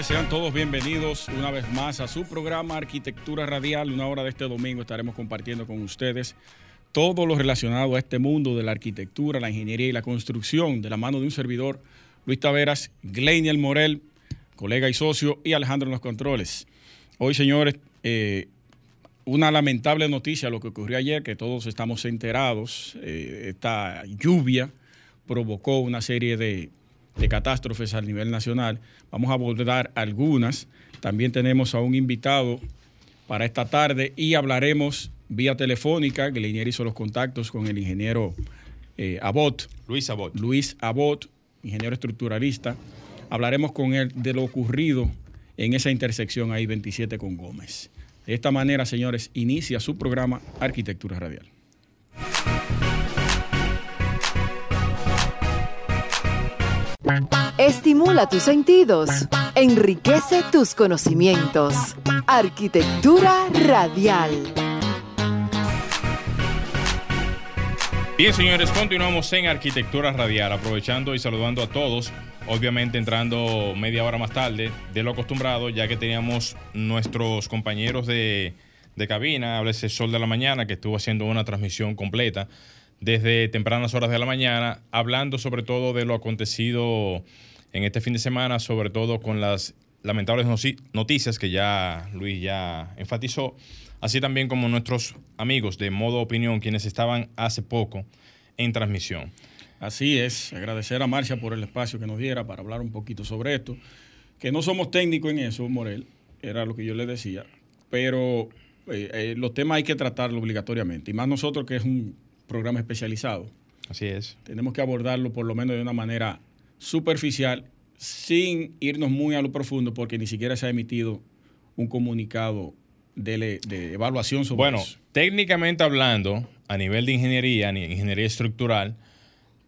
Sean todos bienvenidos una vez más a su programa Arquitectura Radial. Una hora de este domingo estaremos compartiendo con ustedes todo lo relacionado a este mundo de la arquitectura, la ingeniería y la construcción de la mano de un servidor, Luis Taveras, Gleiniel Morel, colega y socio, y Alejandro en los controles. Hoy, señores, eh, una lamentable noticia, lo que ocurrió ayer, que todos estamos enterados, eh, esta lluvia provocó una serie de de catástrofes a nivel nacional. Vamos a abordar algunas. También tenemos a un invitado para esta tarde y hablaremos vía telefónica. Glinier hizo los contactos con el ingeniero eh, Abot. Luis Abot. Luis Abot, ingeniero estructuralista. Hablaremos con él de lo ocurrido en esa intersección ahí 27 con Gómez. De esta manera, señores, inicia su programa Arquitectura Radial. Estimula tus sentidos, enriquece tus conocimientos. Arquitectura radial. Bien, señores, continuamos en Arquitectura Radial, aprovechando y saludando a todos. Obviamente entrando media hora más tarde de lo acostumbrado, ya que teníamos nuestros compañeros de, de cabina, háblese Sol de la Mañana, que estuvo haciendo una transmisión completa desde tempranas horas de la mañana, hablando sobre todo de lo acontecido en este fin de semana, sobre todo con las lamentables noticias que ya Luis ya enfatizó, así también como nuestros amigos de Modo Opinión, quienes estaban hace poco en transmisión. Así es, agradecer a Marcia por el espacio que nos diera para hablar un poquito sobre esto, que no somos técnicos en eso, Morel, era lo que yo le decía, pero eh, eh, los temas hay que tratarlo obligatoriamente, y más nosotros que es un programa especializado. Así es. Tenemos que abordarlo por lo menos de una manera superficial, sin irnos muy a lo profundo, porque ni siquiera se ha emitido un comunicado de, evaluación sobre bueno, técnicamente hablando, a nivel de ingeniería, ingeniería estructural,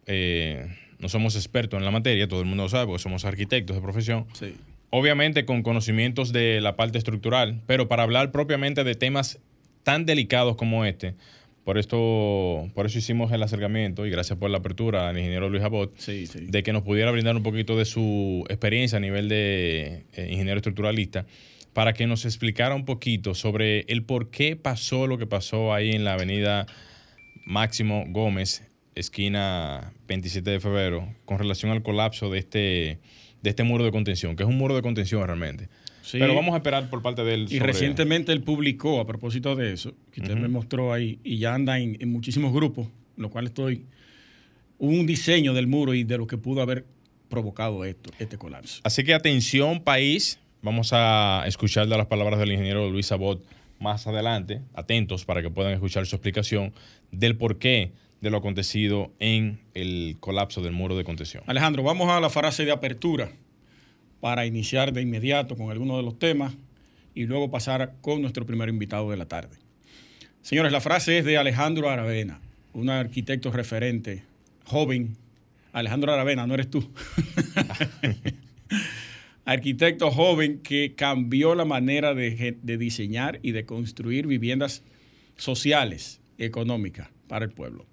eh, no somos expertos en la materia, todo el mundo lo sabe, porque somos arquitectos de profesión. Sí. Obviamente con conocimientos de la parte estructural, pero para hablar propiamente de temas tan delicados como este, por esto, por eso hicimos el acercamiento y gracias por la apertura al ingeniero Luis Abot, de que nos pudiera brindar un poquito de su experiencia a nivel de eh, ingeniero estructuralista, para que nos explicara un poquito sobre el por qué pasó lo que pasó ahí en la avenida Máximo Gómez, esquina 27 de febrero, con relación al colapso de este, de este muro de contención, que es un muro de contención realmente. Pero vamos a esperar por parte de él. Y recientemente él publicó, a propósito de eso, que usted me mostró ahí, y ya anda en, muchísimos grupos, en lo cual estoy, un diseño del muro y de lo que pudo haber provocado esto, este colapso. Así que atención país, vamos a escuchar las palabras del ingeniero Luis Abot más adelante, atentos para que puedan escuchar su explicación del porqué de lo acontecido en el colapso del muro de contención. Alejandro, vamos a la frase de apertura para iniciar de inmediato con algunos de los temas y luego pasar con nuestro primer invitado de la tarde. Señores, la frase es de Alejandro Aravena, un arquitecto referente, joven. Alejandro Aravena, no eres tú. arquitecto joven que cambió la manera de, de, diseñar y de construir viviendas sociales, económicas para el pueblo.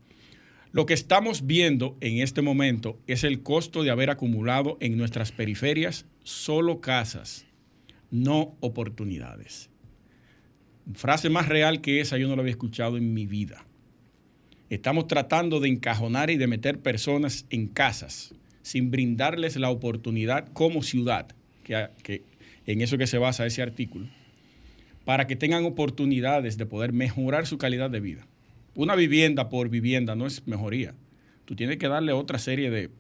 Lo que estamos viendo en este momento es el costo de haber acumulado en nuestras periferias solo casas, no oportunidades. Frase más real que esa yo no la había escuchado en mi vida. Estamos tratando de encajonar y de meter personas en casas sin brindarles la oportunidad como ciudad, que, en eso que se basa ese artículo, para que tengan oportunidades de poder mejorar su calidad de vida una vivienda por vivienda no es mejoría. Tú tienes que darle otra serie de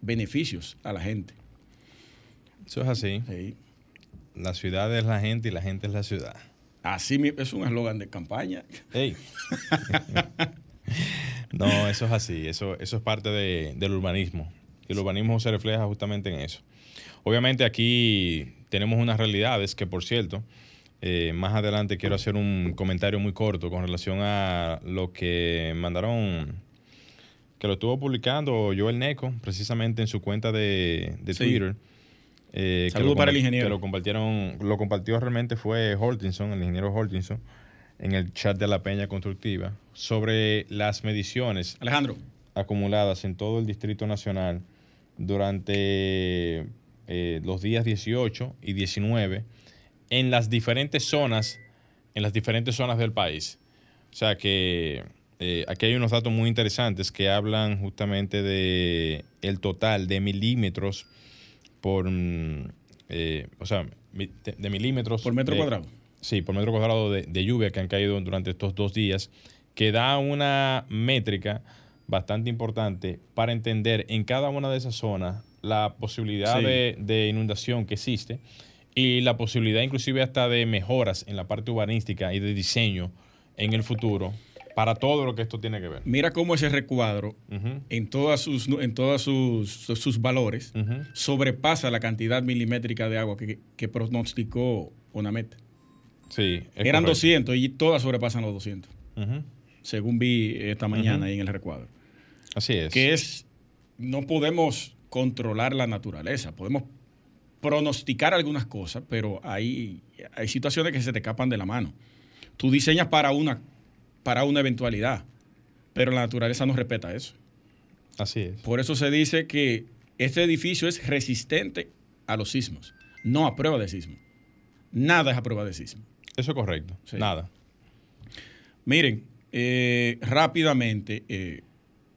beneficios a la gente. Eso es así. La ciudad es la gente y la gente es la ciudad. Así es un eslogan de campaña. No, eso es así, eso, eso es parte de- del urbanismo. Y el urbanismo se refleja justamente en eso. Obviamente aquí tenemos unas realidades que, por cierto, eh, más adelante quiero hacer un comentario muy corto con relación a lo que mandaron, que lo estuvo publicando Joel Neco, precisamente en su cuenta de, de Sí. Twitter. Eh, Saludo para el ingeniero. Que lo compartieron, lo compartió realmente fue Hortinson, el ingeniero Hortinson, en el chat de la Peña Constructiva, sobre las mediciones Alejandro, acumuladas en todo el Distrito Nacional durante eh, los días 18 y 19 en las diferentes zonas, en las diferentes zonas del país. O sea que eh, aquí hay unos datos muy interesantes que hablan justamente de el total de milímetros por, mm, eh, o sea, de, de milímetros por metro de- cuadrado. Sí, por metro cuadrado de, de lluvia que han caído durante estos dos días, que da una métrica bastante importante para entender en cada una de esas zonas la posibilidad Sí. de, de inundación que existe y la posibilidad inclusive hasta de mejoras en la parte urbanística y de diseño en el futuro para todo lo que esto tiene que ver. Mira cómo ese recuadro, en todas sus, en todas sus, sus- valores, sobrepasa la cantidad milimétrica de agua que, que pronosticó ONAMET. Sí, Eran correcto. 200 y todas sobrepasan los 200, Ujú, según vi esta mañana ahí en el recuadro. Así es. Que es, no podemos controlar la naturaleza, podemos pronosticar algunas cosas, pero hay, hay situaciones que se te escapan de la mano. Tú diseñas para una, para una eventualidad, pero la naturaleza no respeta eso. Así es. Por eso se dice que este edificio es resistente a los sismos, no a prueba de sismo. Nada es a prueba de sismo. Eso es correcto. Sí. Nada. Miren, eh, rápidamente, eh,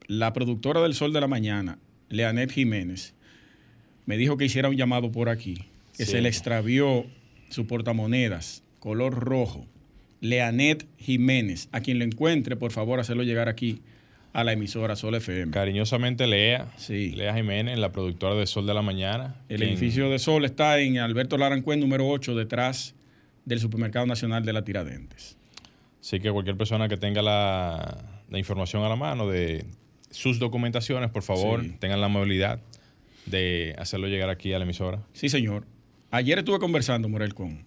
la productora del Sol de la Mañana, Leanet Jiménez, me dijo que hiciera un llamado por aquí, que Sí. se le extravió su portamonedas color rojo. Leanet Jiménez, a quien lo encuentre, por favor, hacerlo llegar aquí a la emisora Sol FM. Cariñosamente Lea, Sí. Lea Jiménez, la productora de Sol de la Mañana. El quien- edificio de Sol está en Alberto Larancuén, número 8, detrás del Supermercado Nacional de la Tiradentes. Así que cualquier persona que tenga la, la información a la mano de sus documentaciones, por favor, Sí. tengan la amabilidad de hacerlo llegar aquí a la emisora. Sí, señor. Ayer estuve conversando, Morel, con,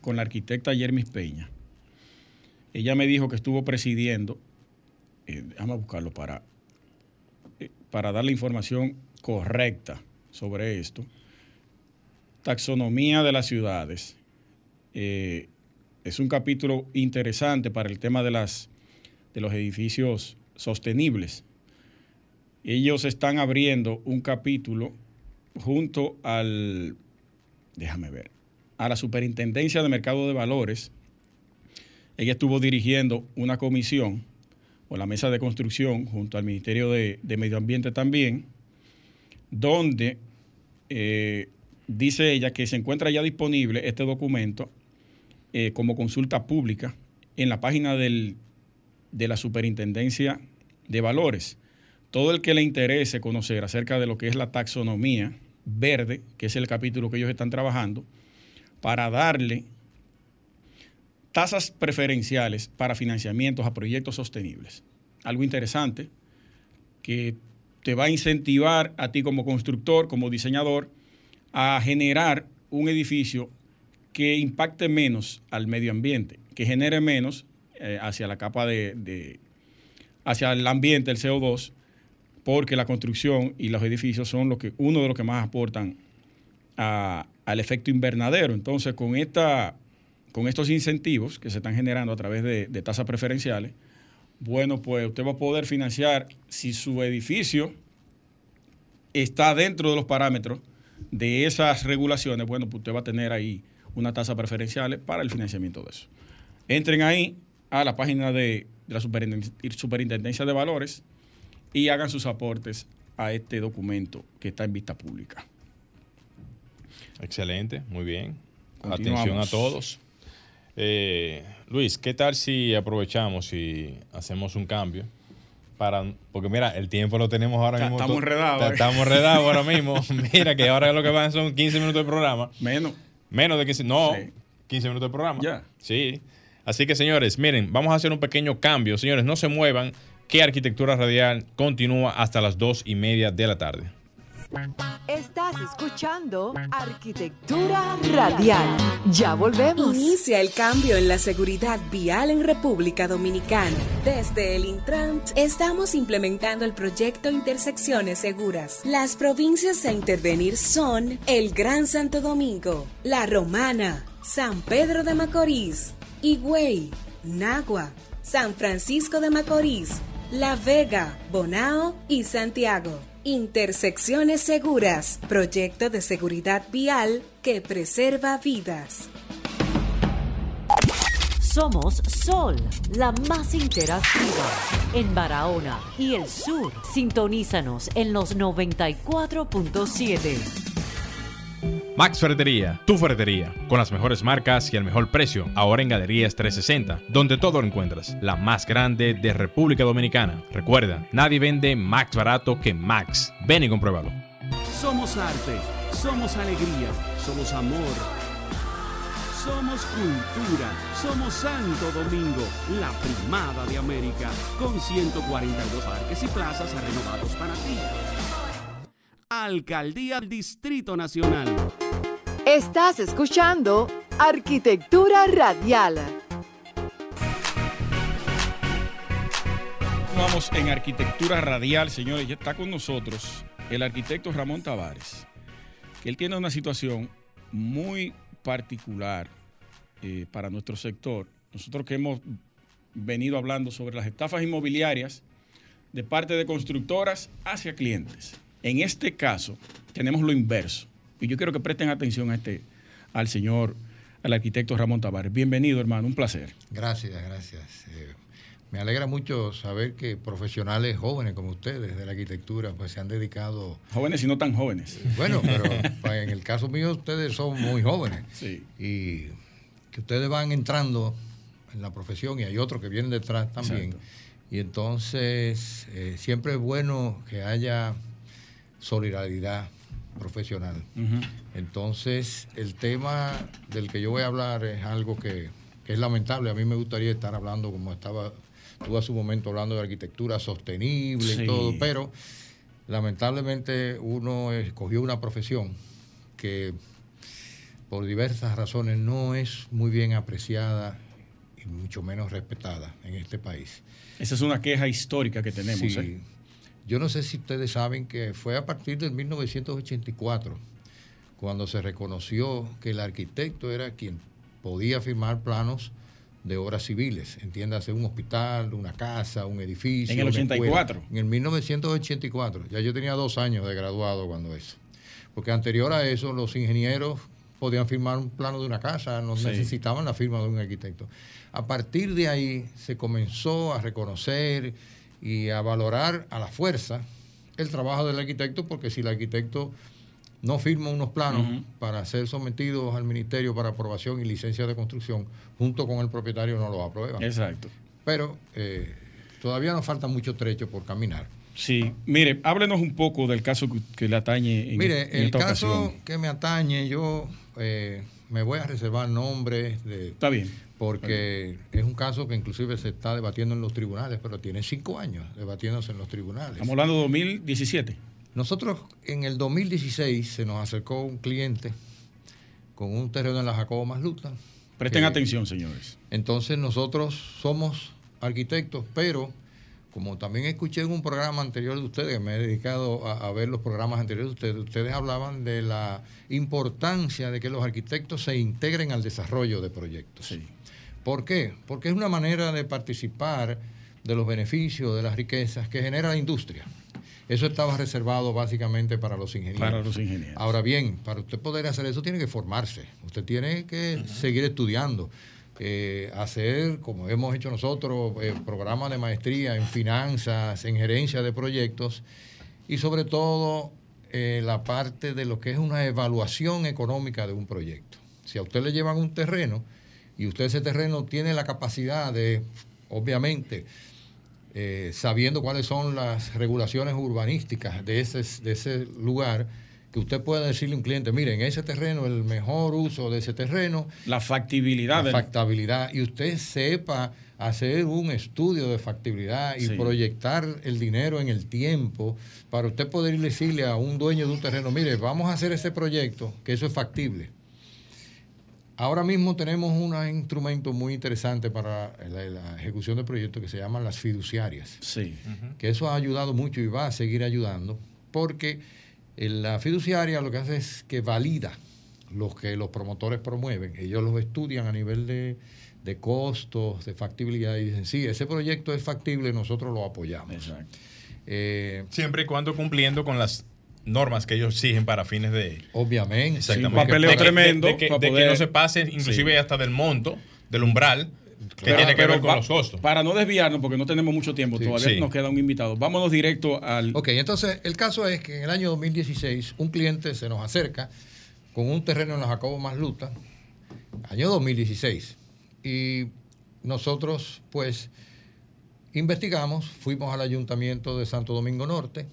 con la arquitecta Yermis Peña. Ella me dijo que estuvo presidiendo, eh, déjame buscarlo para, eh, para dar la información correcta sobre esto. Taxonomía de las ciudades. Eh, es un capítulo interesante para el tema de, las, de los edificios sostenibles. Ellos están abriendo un capítulo junto al, déjame ver, a la Superintendencia de Mercado de Valores. Ella estuvo dirigiendo una comisión o la mesa de construcción junto al Ministerio de, Medio Ambiente también, donde eh, dice ella que se encuentra ya disponible este documento eh, como consulta pública en la página del- de la Superintendencia de Valores. Todo el que le interese conocer acerca de lo que es la taxonomía verde, que es el capítulo que ellos están trabajando, para darle tasas preferenciales para financiamientos a proyectos sostenibles. Algo interesante que te va a incentivar a ti como constructor, como diseñador, a generar un edificio que impacte menos al medio ambiente, que genere menos eh, hacia la capa de, hacia el ambiente, el CO2, porque la construcción y los edificios son que, uno de los que más aportan al efecto invernadero. Entonces, con, esta, con estos incentivos que se están generando a través de, de tasas preferenciales, bueno, pues usted va a poder financiar si su edificio está dentro de los parámetros de esas regulaciones, bueno, pues usted va a tener ahí una tasa preferencial para el financiamiento de eso. Entren ahí a la página de, de la Superinten- Superintendencia de Valores y hagan sus aportes a este documento que está en vista pública. Excelente, muy bien. Atención a todos. Eh, Luis, ¿qué tal si aprovechamos y hacemos un cambio? Para, porque mira, el tiempo lo tenemos ahora mismo. estamos enredados, eh. Estamos enredados ahora mismo. Mira que ahora lo que van son 15 minutos de programa. Menos. Menos de 15, no, Sí. 15 minutos de programa. Ya. Sí. Así que, señores, miren, vamos a hacer un pequeño cambio. Señores, no se muevan, que Arquitectura Radial continúa hasta las dos y media de la tarde. Estás escuchando Arquitectura Radial. Ya volvemos. Inicia el cambio en la seguridad vial en República Dominicana. Desde el Intrant estamos implementando el proyecto Intersecciones Seguras. Las provincias a intervenir son el Gran Santo Domingo, La Romana, San Pedro de Macorís, Higüey, Nagua, San Francisco de Macorís, La Vega, Bonao y Santiago. Intersecciones Seguras, proyecto de seguridad vial que preserva vidas. Somos Sol, la más interactiva en Barahona y el sur. Sintonízanos en los 94.7. Max Ferretería, tu ferretería, con las mejores marcas y el mejor precio, ahora en Galerías 360, donde todo lo encuentras, la más grande de República Dominicana. Recuerda, nadie vende más barato que Max. Ven y compruébalo. Somos arte, somos alegría, somos amor, somos cultura, somos Santo Domingo, la primada de América, con 142 parques y plazas renovados para ti. Alcaldía Distrito Nacional. Estás escuchando Arquitectura Radial. Vamos en Arquitectura Radial, señores. Ya está con nosotros el arquitecto Ramón Tavares, que él tiene una situación muy particular eh, para nuestro sector. Nosotros que hemos venido hablando sobre las estafas inmobiliarias de parte de constructoras hacia clientes. En este caso, tenemos lo inverso. Y yo quiero que presten atención a este, al señor, al arquitecto Ramón Tavares. Bienvenido, hermano, un placer. Gracias, gracias. Eh, me alegra mucho saber que profesionales jóvenes como ustedes de la arquitectura pues se han dedicado... Jóvenes y no tan jóvenes. Bueno, pero pues, en el caso mío ustedes son muy jóvenes. Sí. Y que ustedes van entrando en la profesión y hay otros que vienen detrás también. Exacto. Y entonces eh, siempre es bueno que haya solidaridad profesional. Entonces, el tema del que yo voy a hablar es algo que, que es lamentable. A mí me gustaría estar hablando como estaba tú a su momento hablando de arquitectura sostenible Sí. y todo, pero lamentablemente uno escogió una profesión que por diversas razones no es muy bien apreciada y mucho menos respetada en este país. Esa es una queja histórica que tenemos. Sí. ¿eh? Yo no sé si ustedes saben que fue a partir del 1984 cuando se reconoció que el arquitecto era quien podía firmar planos de obras civiles, entiéndase un hospital, una casa, un edificio. En el una escuela. 84. En el 1984. Ya yo tenía dos años de graduado cuando eso. Porque anterior a eso los ingenieros podían firmar un plano de una casa, no Sí. necesitaban la firma de un arquitecto. A partir de ahí se comenzó a reconocer y a valorar a la fuerza el trabajo del arquitecto, porque si el arquitecto no firma unos planos para ser sometidos al ministerio para aprobación y licencia de construcción, junto con el propietario no los aprueban. Exacto. Pero eh, todavía nos falta mucho trecho por caminar. Sí, mire, háblenos un poco del caso que, le atañe en, Mire, en el caso que me atañe, yo eh, me voy a reservar nombres de, Está bien. Porque es un caso que inclusive se está debatiendo en los tribunales, pero tiene cinco años debatiéndose en los tribunales. Estamos hablando de 2017. Nosotros en el 2016 se nos acercó un cliente con un terreno en la Jacobo Masluta. Presten que- atención, señores. Entonces nosotros somos arquitectos, pero como también escuché en un programa anterior de ustedes, me he dedicado a, a ver los programas anteriores de ustedes, ustedes hablaban de la importancia de que los arquitectos se integren al desarrollo de proyectos. Sí. ¿Por qué? Porque es una manera de participar de los beneficios, de las riquezas que genera la industria. Eso estaba reservado básicamente para los ingenieros. Para los ingenieros. Ahora bien, para usted poder hacer eso tiene que formarse. Usted tiene que seguir estudiando. eh, hacer, como hemos hecho nosotros, eh, programas de maestría en finanzas, en gerencia de proyectos y sobre todo eh, la parte de lo que es una evaluación económica de un proyecto. Si a usted le llevan un terreno y usted ese terreno tiene la capacidad de, obviamente, eh, sabiendo cuáles son las regulaciones urbanísticas de ese, de ese lugar, que usted pueda decirle a un cliente, mire, en ese terreno, el mejor uso de ese terreno, La factibilidad la factibilidad, y usted sepa hacer un estudio de factibilidad y Sí. proyectar el dinero en el tiempo para usted poder decirle a un dueño de un terreno, mire, vamos a hacer ese proyecto, que eso es factible. Ahora mismo tenemos un instrumento muy interesante para la, la ejecución de proyectos que se llaman las fiduciarias Sí. que eso ha ayudado mucho y va a seguir ayudando, porque eh, la fiduciaria lo que hace es que valida los que los promotores promueven. Ellos los estudian a nivel de, de costos, de factibilidad, y dicen, sí, ese proyecto es factible, nosotros lo apoyamos. Exacto. Eh, Siempre y cuando cumpliendo con las normas que ellos exigen para fines de... obviamente. Exactamente. un papeleo De que- tremendo De, que, no se pase, inclusive Sí. hasta del monto, del umbral, que Pero- tiene que ver con va- los costos. Para no desviarnos, porque no tenemos mucho tiempo, Sí. todavía Sí. nos queda un invitado. Vámonos directo al. Ok, entonces el caso es que en el año 2016 un cliente se nos acerca con un terreno en los Jacobos Más Luta, año 2016, y nosotros pues investigamos, fuimos al ayuntamiento de Santo Domingo Norte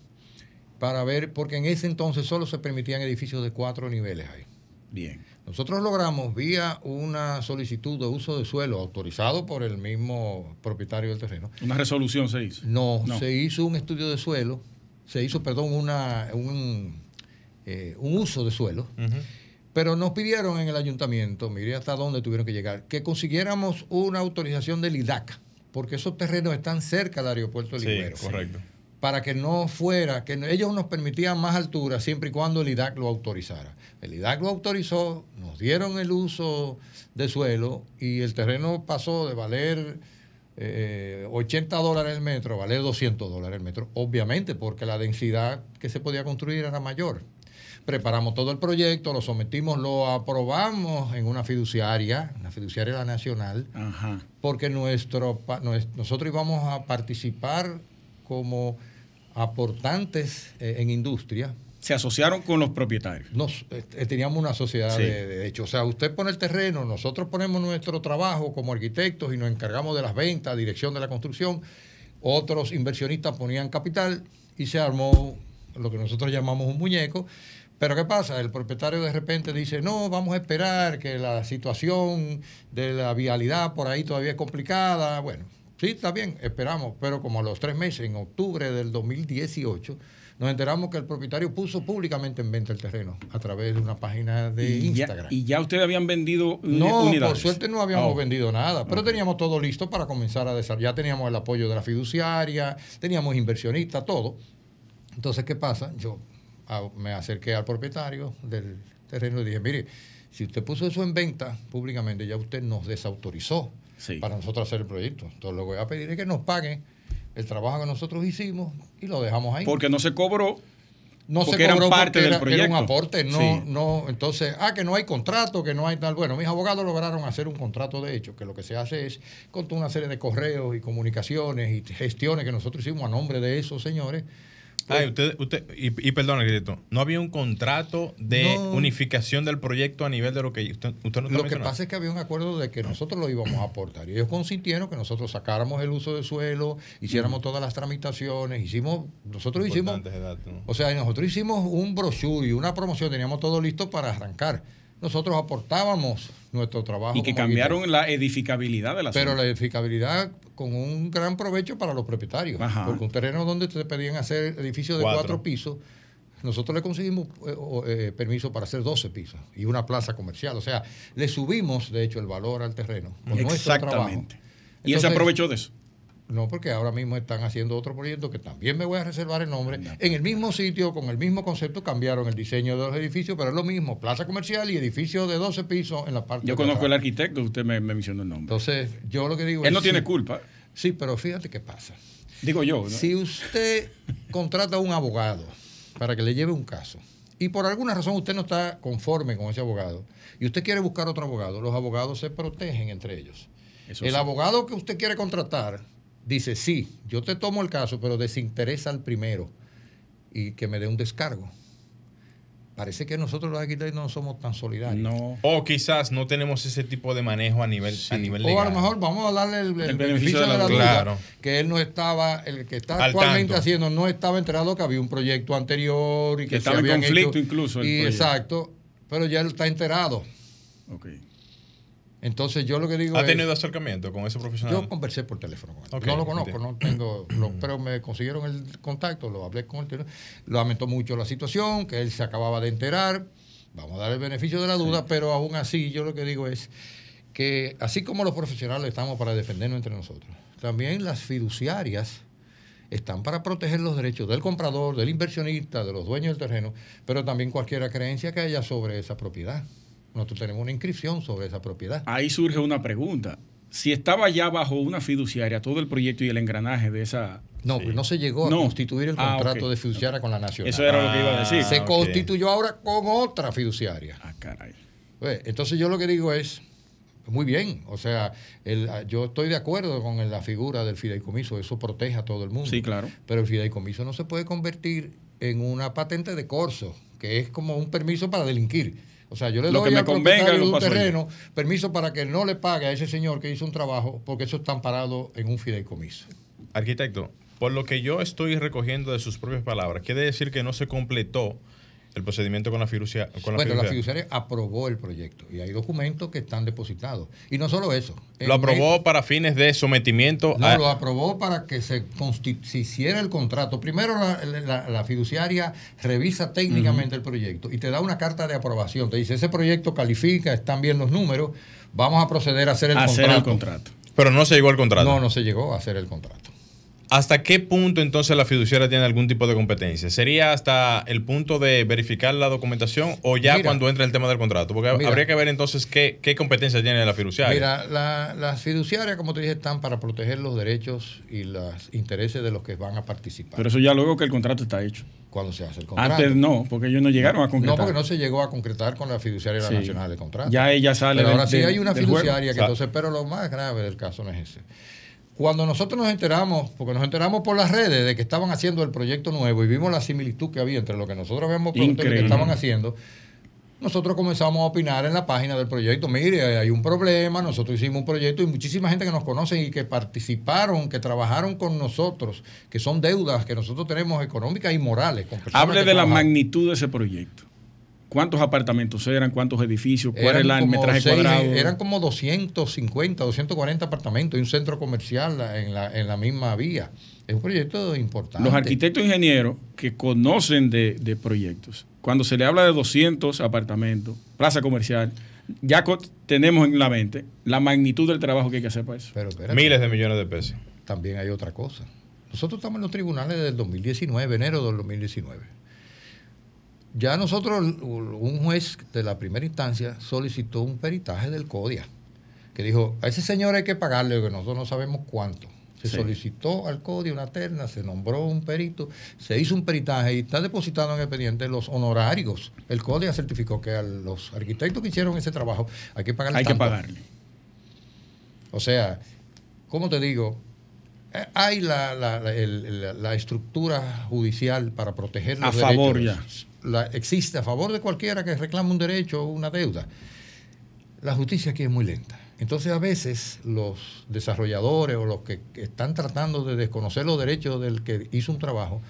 para ver, porque en ese entonces solo se permitían edificios de cuatro niveles ahí. Bien. Nosotros logramos, vía una solicitud de uso de suelo autorizado por el mismo propietario del terreno, Una resolución se hizo. no, No. se hizo un estudio de suelo, se hizo, perdón, una, un, eh, un uso de suelo, pero nos pidieron en el ayuntamiento, mire hasta dónde tuvieron que llegar, que consiguiéramos una autorización del IDAC, porque esos terrenos están cerca del aeropuerto de Sí, Ligüero. correcto. Para que no fuera, que ellos nos permitían más altura siempre y cuando el IDAC lo autorizara. El IDAC lo autorizó, nos dieron el uso de suelo y el terreno pasó de valer eh, 80 dólares el metro a valer 200 dólares el metro, obviamente porque la densidad que se podía construir era mayor. Preparamos todo el proyecto, lo sometimos, lo aprobamos en una fiduciaria, una fiduciaria de la nacional, Ajá. porque nuestro, nosotros íbamos a participar como aportantes eh, en industria. Se asociaron con los propietarios. Nos, eh, teníamos una sociedad Sí. de, de hecho. O sea, usted pone el terreno, nosotros ponemos nuestro trabajo como arquitectos y nos encargamos de las ventas, dirección de la construcción. Otros inversionistas ponían capital y se armó lo que nosotros llamamos un muñeco. Pero ¿qué pasa? El propietario de repente dice, no, vamos a esperar que la situación de la vialidad por ahí todavía es complicada. Bueno, sí, está bien, esperamos. Pero como a los tres meses, en octubre del 2018, nos enteramos que el propietario puso públicamente en venta el terreno a través de una página de y, ya, Instagram. y ya ustedes habían vendido No, unidades. por suerte no habíamos Oh. vendido nada, pero teníamos todo listo para comenzar a desarrollar. Ya teníamos el apoyo de la fiduciaria, teníamos inversionistas, todo. Entonces, ¿qué pasa? Yo ah, me acerqué al propietario del terreno y dije, mire, si usted puso eso en venta públicamente, ya usted nos desautorizó Sí. para nosotros hacer el proyecto. Entonces, lo que voy a pedir es que nos paguen el trabajo que nosotros hicimos y lo dejamos ahí. Porque no se cobró. No Porque se eran cobró parte porque del era, era un proyecto. aporte, no, Sí. no, entonces, ah, que no hay contrato, que no hay tal. Bueno, mis abogados lograron hacer un contrato de hecho, que lo que se hace es con toda una serie de correos y comunicaciones y gestiones que nosotros hicimos a nombre de esos señores. Ay, usted, usted, y, y perdón, ¿no había un contrato de No. unificación del proyecto a nivel de lo que usted, usted no está Lo que pasa es que había un acuerdo de que nosotros lo íbamos a aportar y ellos consintieron que nosotros sacáramos el uso de suelo, hiciéramos todas las tramitaciones, hicimos, nosotros hicimos, Importante ese dato, ¿no? o sea, nosotros hicimos un brochure y una promoción, teníamos todo listo para arrancar. Nosotros aportábamos nuestro trabajo. Y que cambiaron la edificabilidad de la Pero zona. la edificabilidad con un gran provecho para los propietarios. Ajá. Porque un terreno donde te pedían hacer edificios de Cuatro. cuatro, pisos, nosotros le conseguimos eh, eh, permiso para hacer 12 pisos y una plaza comercial. O sea, le subimos, de hecho, el valor al terreno con nuestro trabajo. Exactamente. Y él Entonces, se aprovechó de eso. No, porque ahora mismo están haciendo otro proyecto que también me voy a reservar el nombre. En el mismo sitio, con el mismo concepto, cambiaron el diseño de los edificios, pero es lo mismo, plaza comercial y edificio de 12 pisos en la parte Yo conozco al arquitecto, usted me, me mencionó el nombre. Entonces, yo lo que digo Él es... no tiene sí, culpa, Sí, pero fíjate qué pasa. digo yo. ¿no? Si usted contrata a un abogado para que le lleve un caso y por alguna razón usted no está conforme con ese abogado y usted quiere buscar otro abogado, los abogados se protegen entre ellos. Eso el sí. abogado que usted quiere contratar dice, sí, yo te tomo el caso, pero desinteresa al primero y que me dé un descargo. parece que nosotros los arquitectos no somos tan solidarios. No. O quizás no tenemos ese tipo de manejo a nivel, a nivel O legal. a lo mejor vamos a darle el, el El beneficio de la, duda, Claro. que él no estaba, el que está Al actualmente tanto. haciendo, no estaba enterado que había un proyecto anterior y que, Que se estaba en conflicto hecho- incluso el Y proyecto. exacto, pero ya él está enterado. Ok. Entonces yo lo que digo ¿Ha es, tenido acercamiento con ese profesional? yo conversé por teléfono con él. No lo conozco, entiendo. no tengo, lo- pero me consiguieron el contacto, lo hablé con él, lamentó mucho la situación, que él se acababa de enterar, vamos a dar el beneficio de la duda, pero aún así yo lo que digo es que así como los profesionales estamos para defendernos entre nosotros, también las fiduciarias están para proteger los derechos del comprador, del inversionista, de los dueños del terreno, pero también cualquier creencia que haya sobre esa propiedad. Nosotros tenemos una inscripción sobre esa propiedad. Ahí surge una pregunta. Si estaba ya bajo una fiduciaria todo el proyecto y el engranaje de esa... No, pues no se llegó a No. constituir el Ah, contrato de fiduciaria con la nacional. Eso era lo que iba a decir. se ok. constituyó ahora con otra fiduciaria. Ah, caray. Pues, Entonces yo lo que digo es, muy bien, o sea, el- yo estoy de acuerdo con la figura del fideicomiso, eso protege a todo el mundo. Sí, claro. Pero el fideicomiso no se puede convertir en una patente de corso, que es como un permiso para delinquir. O sea, yo le Lo doy me convenga, lo de un yo. terreno permiso para que no le pague a ese señor que hizo un trabajo, porque eso está amparado en un fideicomiso. Arquitecto, por lo que yo estoy recogiendo de sus propias palabras, quiere decir que no se completó el procedimiento con la fiducia. Con la bueno, la fiduciaria. aprobó el proyecto y hay documentos que están depositados. Y no solo eso. Lo aprobó para fines de sometimiento No, a. lo aprobó para que se, se hiciera el contrato. Primero la, la- la fiduciaria revisa técnicamente el proyecto y te da una carta de aprobación. Te dice, ese proyecto califica, están bien los números, vamos a proceder a hacer el Hacer contrato. el contrato. Pero no se llegó al contrato. No, no se llegó a hacer el contrato. ¿Hasta qué punto entonces la fiduciaria tiene algún tipo de competencia? ¿Sería hasta el punto de verificar la documentación o ya Mira. cuando entra el tema del contrato? Porque Mira. habría que ver entonces qué, qué competencia tiene la fiduciaria. Mira, la- las fiduciarias, como te dije, están para proteger los derechos y los intereses de los que van a participar Pero eso ya luego que el contrato está hecho. cuando se hace el contrato. Antes no, porque ellos no llegaron a No, concretar. porque no se llegó a concretar con la fiduciaria Sí. Nacional de Contrato. Ya ella sale Pero ahora sí hay una fiduciaria, que entonces, pero lo más grave del caso no es ese. Cuando nosotros nos enteramos, porque nos enteramos por las redes de que estaban haciendo el proyecto nuevo y vimos la similitud que había entre lo que nosotros habíamos propuesto y lo que estaban haciendo, nosotros comenzamos a opinar en la página del proyecto. Mire, hay un problema, nosotros hicimos un proyecto y muchísima gente que nos conoce y que participaron, que trabajaron con nosotros, que son deudas que nosotros tenemos económicas y morales. Con Hable de la magnitud de ese proyecto. ¿Cuántos apartamentos eran? ¿Cuántos edificios? ¿Cuál Eran era el metraje seis- cuadrado? Eran como 250, 240 apartamentos y un centro comercial en la, en la misma vía. Es un proyecto importante. Los arquitectos e ingenieros que conocen de, de proyectos, cuando se le habla de 200 apartamentos, plaza comercial, ya tenemos en la mente la magnitud del trabajo que hay que hacer para eso. Pero espérate, Miles de millones de pesos. también hay otra cosa. Nosotros estamos en los tribunales del 2019, enero del 2019. Ya nosotros, un juez de la primera instancia solicitó un peritaje del CODIA, que dijo, a ese señor hay que pagarle, que nosotros no sabemos cuánto. Se Sí. solicitó al CODIA una terna, se nombró un perito, se hizo un peritaje y está depositado en el expediente los honorarios. El CODIA certificó que a los arquitectos que hicieron ese trabajo hay que pagarle Hay que pagarle. O sea, ¿cómo te digo? Eh, Hay la, la- la- el- la- la estructura judicial para proteger los A favor derechos. La- existe a favor de cualquiera que reclame un derecho o una deuda. La justicia aquí es muy lenta. Entonces a veces los desarrolladores o los que que están tratando de desconocer los derechos del que hizo un trabajo,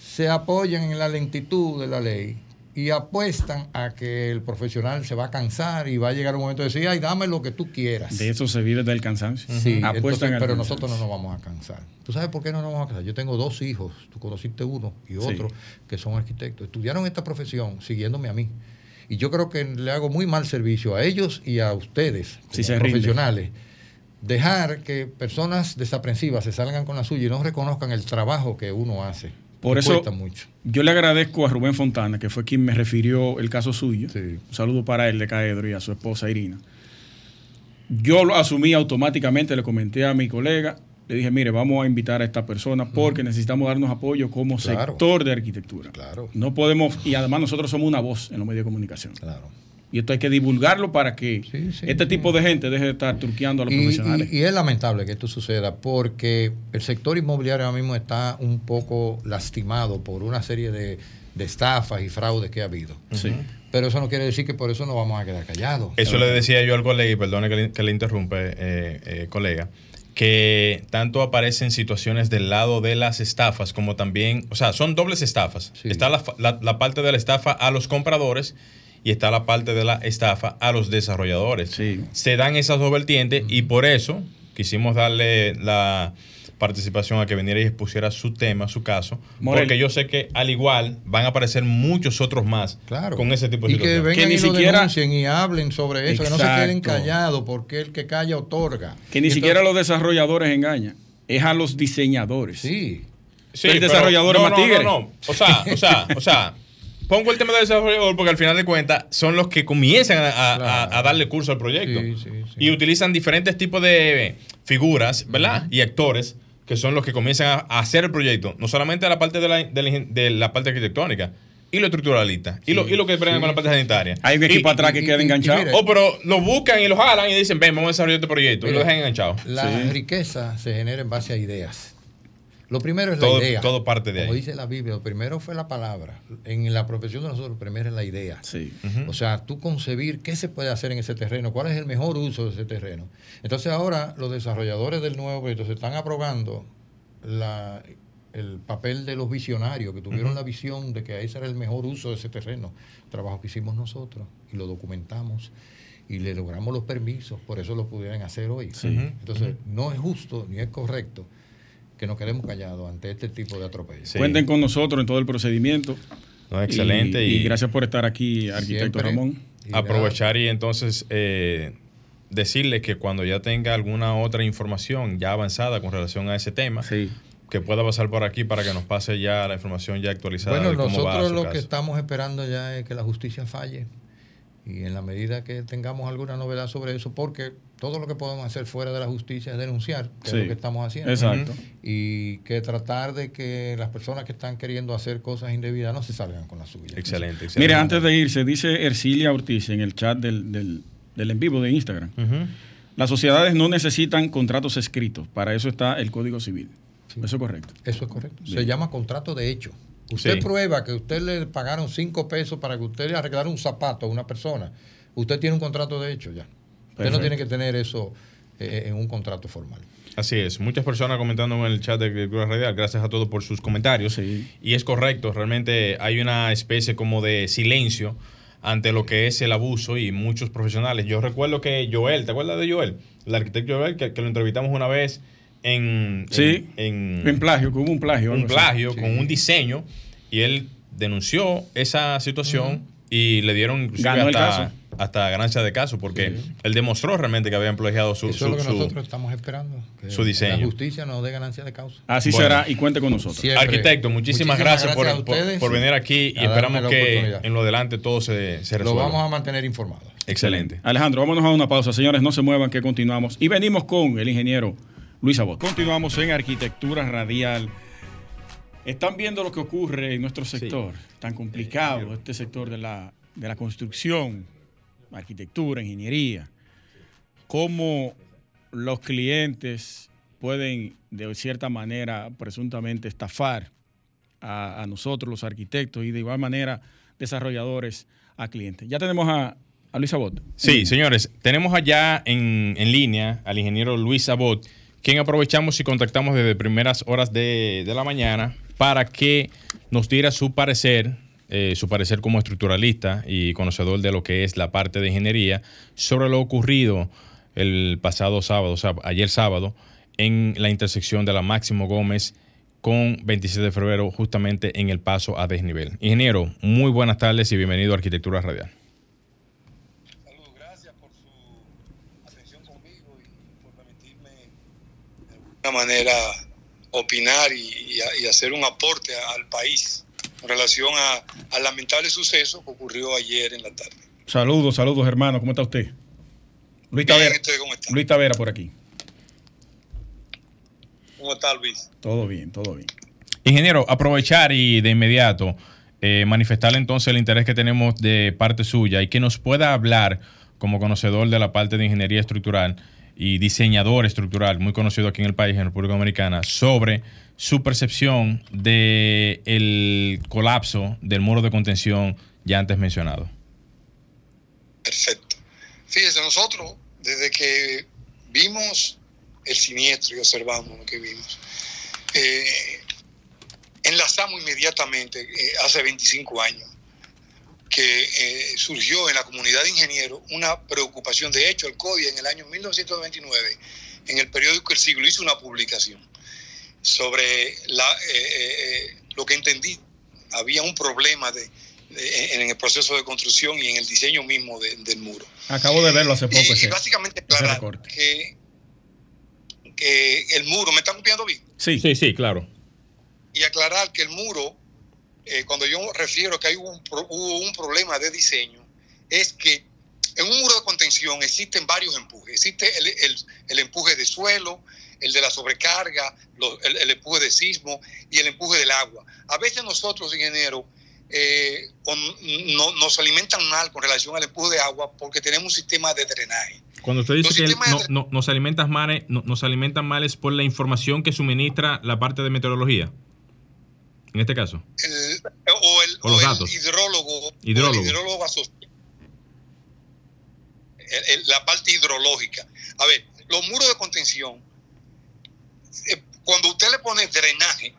se apoyan en la lentitud de la ley y apuestan a que el profesional se va a cansar y va a llegar un momento de decir, ay, dame lo que tú quieras. De eso se vive del cansancio. Sí, Apuestan entonces, al pero cansancio. nosotros no nos vamos a cansar. ¿Tú sabes por qué no nos vamos a cansar? Yo tengo dos hijos, tú conociste uno y otro, que son arquitectos. Estudiaron esta profesión siguiéndome a mí. Y yo creo que le hago muy mal servicio a ellos y a ustedes, Sí, rinde. profesionales. Dejar que personas desaprensivas se salgan con la suya y no reconozcan el trabajo que uno hace. Por eso mucho. yo le agradezco a Rubén Fontana, que fue quien me refirió el caso suyo. Sí. Un saludo para él de Caedro y a su esposa Irina. Yo lo asumí automáticamente, le comenté a mi colega, le dije, mire, vamos a invitar a esta persona porque necesitamos darnos apoyo como Claro. sector de arquitectura. Claro. No podemos, y además nosotros somos una voz en los medios de comunicación. Claro. Y esto hay que divulgarlo para que Sí, sí, este sí. tipo de gente deje de estar turqueando a los Y, profesionales. y- y es lamentable que esto suceda porque el sector inmobiliario ahora mismo está un poco lastimado por una serie de, de estafas y fraudes que ha habido. Sí. Pero eso no quiere decir que por eso no vamos a quedar callados. Eso le decía yo al colega, y perdone que le, que le interrumpe, eh, eh, colega, que tanto aparecen situaciones del lado de las estafas como también, o sea, son dobles estafas. Sí. Está la, la- la parte de la estafa a los compradores y está la parte de la estafa a los desarrolladores. Sí. Se dan esas dos vertientes y por eso quisimos darle la participación a que viniera y expusiera su tema, su caso, Morel. porque yo sé que al igual van a aparecer muchos otros más Claro. con ese tipo de y que situaciones. vengan Que ni y lo siquiera- denuncien y hablen sobre eso, que no se queden callados, porque el que calla otorga. Que ni siquiera los desarrolladores engañan, es a los diseñadores. Sí. Sí, el pero- desarrollador es no, más no, tigre. No, no, O sea, o sea, o sea, pongo el tema del desarrollador porque al final de cuentas son los que comienzan a, a- Claro. a darle curso al proyecto. Sí, sí, sí. Y utilizan diferentes tipos de figuras, ¿verdad? Y actores que son los que comienzan a, a hacer el proyecto. No solamente la parte de la, de la, de la parte arquitectónica, y lo estructuralista, y, lo, y lo que bregan sí. con la parte sanitaria. Hay un Y- equipo atrás que y- queda enganchado. mire, Oh, pero lo buscan y lo jalan y dicen, ven, vamos a desarrollar este proyecto. y lo dejan enganchado. La Sí. riqueza se genera en base a ideas. Lo primero es Todo- la idea. todo parte de Como ahí. dice la Biblia, lo primero fue la palabra. En la profesión de nosotros, lo primero es la idea. Sí. O sea, tú concebir qué se puede hacer en ese terreno, cuál es el mejor uso de ese terreno. Entonces ahora los desarrolladores del nuevo proyecto se están aprobando la- el papel de los visionarios que tuvieron la visión de que ese era el mejor uso de ese terreno. Trabajo que hicimos nosotros y lo documentamos y le logramos los permisos, por eso lo pudieran hacer hoy. Ujú. Entonces, no es justo ni es correcto que nos quedemos callados ante este tipo de atropellos. Sí. Cuenten con nosotros en todo el procedimiento. No, excelente. Y, y- y gracias por estar aquí, arquitecto Siempre. Ramón. Y aprovechar y entonces eh, decirle que cuando ya tenga alguna otra información ya avanzada con relación a ese tema, Sí. que pueda pasar por aquí para que nos pase ya la información ya actualizada Bueno, de cómo va nosotros su lo caso. que estamos esperando ya es que la justicia falle y en la medida que tengamos alguna novedad sobre eso, porque todo lo que podemos hacer fuera de la justicia es denunciar, que Sí. es lo que estamos haciendo. Exacto. Y que tratar de que las personas que están queriendo hacer cosas indebidas no se salgan con la suya. Excelente, excelente. Mire, antes de irse, dice Ercilia Ortiz en el chat del, del, del en vivo de Instagram. Las sociedades no necesitan contratos escritos, para eso está el Código Civil. Eso es correcto. Eso es correcto. Se llama contrato de hecho. Usted Sí. prueba que usted le pagaron cinco pesos para que usted le arreglara un zapato a una persona. Usted tiene un contrato de hecho ya. Usted Perfecto. no tiene que tener eso eh, en un contrato formal. Así es, muchas personas comentando en el chat de Arquitectura Radial, gracias a todos por sus comentarios. Sí. Y es correcto, realmente hay una especie como de silencio ante lo que es el abuso y muchos profesionales. Yo recuerdo que Joel, ¿te acuerdas de Joel? El arquitecto Joel, que, que lo entrevistamos una vez en... Sí. En, En plagio, que hubo un plagio. un plagio Sí. con un diseño y él denunció esa situación y le dieron inclusive Ganó el hasta, hasta ganancia de caso porque Sí. él demostró realmente que habían plagiado su, Eso su- es lo que su- nosotros estamos esperando. que su diseño. La justicia nos dé ganancia de causa. Así Bueno. será y cuente con nosotros. Siempre. Arquitecto, muchísimas, gracias, por, por- ustedes por venir aquí y esperamos que en lo adelante todo se, se Lo resuelva. vamos a mantener informados. Excelente. Alejandro, vámonos a una pausa. Señores, no se muevan que continuamos. Y venimos con el ingeniero Luis Abot. Continuamos en Arquitectura Radial. Están viendo lo que ocurre en nuestro sector, tan complicado, este sector de la, de la construcción, arquitectura, ingeniería. Cómo los clientes pueden, de cierta manera, presuntamente estafar a, a nosotros, los arquitectos, y de igual manera, desarrolladores a clientes. Ya tenemos a, a Luis Abot. Sí, señores, tenemos allá en, en línea al ingeniero Luis Abot, quien aprovechamos y contactamos desde primeras horas de, de la mañana para que nos diera su parecer, eh, su parecer como estructuralista y conocedor de lo que es la parte de ingeniería, sobre lo ocurrido el pasado sábado, o sea, ayer sábado, en la intersección de la Máximo Gómez con 27 de febrero, justamente en el paso a desnivel. Ingeniero, muy buenas tardes y bienvenido a Arquitectura Radial. Saludos, gracias por su atención conmigo y por permitirme de alguna manera opinar y, y a- y hacer un aporte al país en relación a- al lamentable suceso que ocurrió ayer en la tarde. Saludos, saludos, hermano. ¿Cómo está usted? Luis Bien, Tavera. ¿usted cómo está? Luis Tavera por aquí. ¿Cómo está Luis? Todo bien, todo bien. Ingeniero, aprovechar y de inmediato eh, manifestarle entonces el interés que tenemos de parte suya y que nos pueda hablar como conocedor de la parte de ingeniería estructural y diseñador estructural muy conocido aquí en el país, en República Dominicana, sobre su percepción del el colapso del muro de contención ya antes mencionado. Perfecto. Fíjese, nosotros, desde que vimos el siniestro y observamos lo que vimos, eh, enlazamos inmediatamente, eh, hace 25 años, que eh, surgió en la comunidad de ingenieros una preocupación. De hecho, el CODIA en el año 1929, en el periódico El Siglo, hizo una publicación sobre la, lo que entendí. Había un problema de, en el proceso de construcción y en el diseño mismo del muro. Acabo de verlo hace poco. Y, básicamente aclarar que, que el muro, ¿me están copiando bien? Sí, sí, sí, claro. Y aclarar que el muro, eh, cuando yo refiero que hay un, hubo un problema de diseño, es que en un muro de contención existen varios empujes. Existe el, el, el empuje de suelo, el de la sobrecarga, el, el, empuje de sismo y el empuje del agua. A veces nosotros, ingenieros, eh, no, nos alimentan mal con relación al empuje de agua porque tenemos un sistema de drenaje. Cuando usted dice que no, nos, alimentan mal, nos alimentan mal es por la información que suministra la parte de meteorología. En este caso. o el, o el hidrólogo. hidrólogo. la parte hidrológica. A ver, los muros de contención, eh, cuando usted le pone drenaje,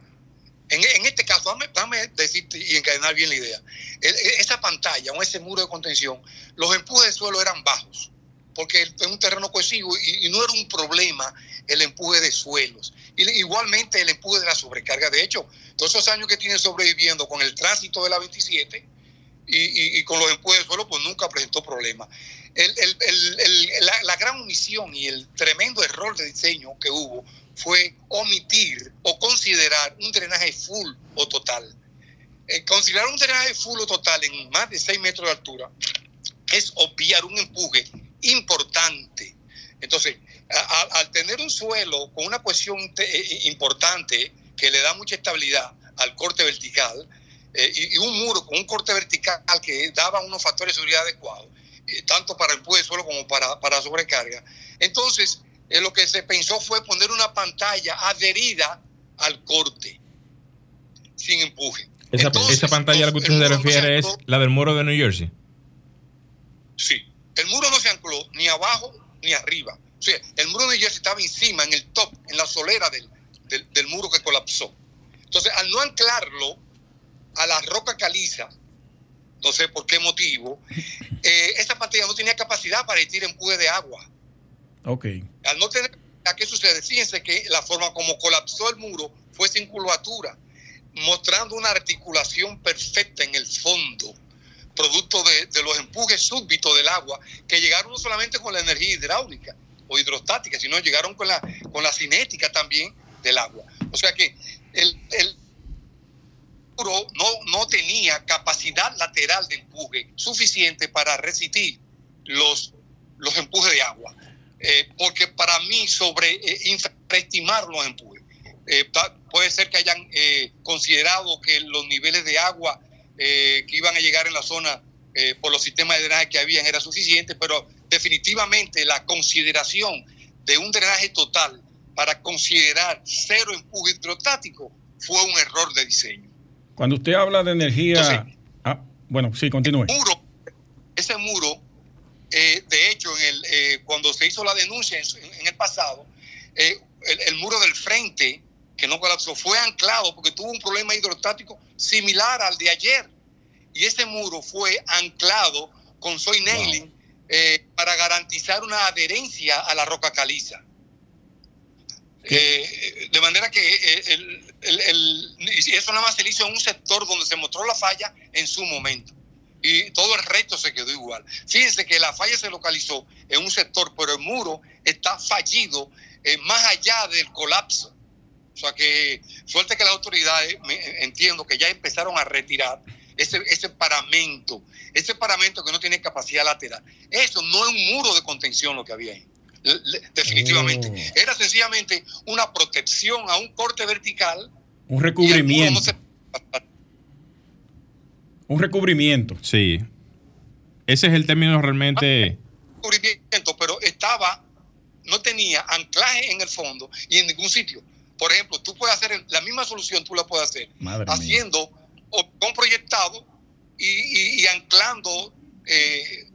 en, este caso, dame, decirte y encadenar bien la idea. esa pantalla o ese muro de contención, los empujes de suelo eran bajos, porque es un terreno cohesivo y, no era un problema el empuje de suelos. Y, igualmente el empuje de la sobrecarga. De hecho, todos esos años que tiene sobreviviendo con el tránsito de la 27 y, con los empujes de suelo, pues nunca presentó problema. la, la gran omisión y el tremendo error de diseño que hubo fue omitir o considerar un drenaje full o total. Eh, considerar un drenaje full o total en más de 6 metros de altura es obviar un empuje importante. Entonces, al tener un suelo con una cuestión eh, importante que le da mucha estabilidad al corte vertical eh, y, un muro con un corte vertical que daba unos factores de seguridad adecuados, tanto para el empuje de suelo como para, para sobrecarga, entonces eh, lo que se pensó fue poner una pantalla adherida al corte, sin empuje. Esa, esa pantalla a la que usted se refiere es la del muro de New Jersey. Sí, el muro no se ancló ni abajo ni arriba. O sea, el muro de New Jersey estaba encima, en el top, en la solera del, del, muro que colapsó. Entonces, al no anclarlo a la roca caliza, no sé por qué motivo, eh, esa pantalla no tenía capacidad para emitir empuje de agua. Ok. Al no tener, ¿qué sucede? Fíjense que la forma como colapsó el muro fue sin curvatura, mostrando una articulación perfecta en el fondo, producto de, los empujes súbitos del agua, que llegaron no solamente con la energía hidráulica o hidrostática, sino llegaron con la, con la cinética también del agua. O sea que el, el no, no tenía capacidad lateral de empuje suficiente para resistir los, los empujes de agua. Eh, porque para mí sobre eh, los empujes. Eh, puede ser que hayan considerado que los niveles de agua que iban a llegar en la zona por los sistemas de drenaje que habían era suficiente, pero definitivamente la consideración de un drenaje total para considerar cero empuje hidrostático fue un error de diseño. Cuando usted habla de energía... ah, bueno, sí, continúe. ese muro eh, de hecho, en el, eh, cuando se hizo la denuncia en, el pasado, eh, el, muro del frente, que no colapsó, fue anclado porque tuvo un problema hidrostático similar al de ayer. Y ese muro fue anclado con soy nailing para garantizar una adherencia a la roca caliza. De manera que eso nada más se hizo en un sector donde se mostró la falla en su momento y todo el resto se quedó igual. Fíjense que la falla se localizó en un sector, pero el muro está fallido eh, más allá del colapso. O sea que suerte que las autoridades, entiendo que ya empezaron a retirar ese, ese paramento, ese paramento que no tiene capacidad lateral. Eso no es un muro de contención lo que había ahí. Definitivamente. Oh. Era sencillamente una protección a un corte vertical. Un recubrimiento. Un recubrimiento. Sí. Ese es el término realmente. Recubrimiento, pero estaba no tenía anclaje en el fondo y en ningún sitio. Por ejemplo, tú puedes hacer la misma solución, tú la puedes hacer Madre mía. haciendo con proyectado y, y- y anclando eh,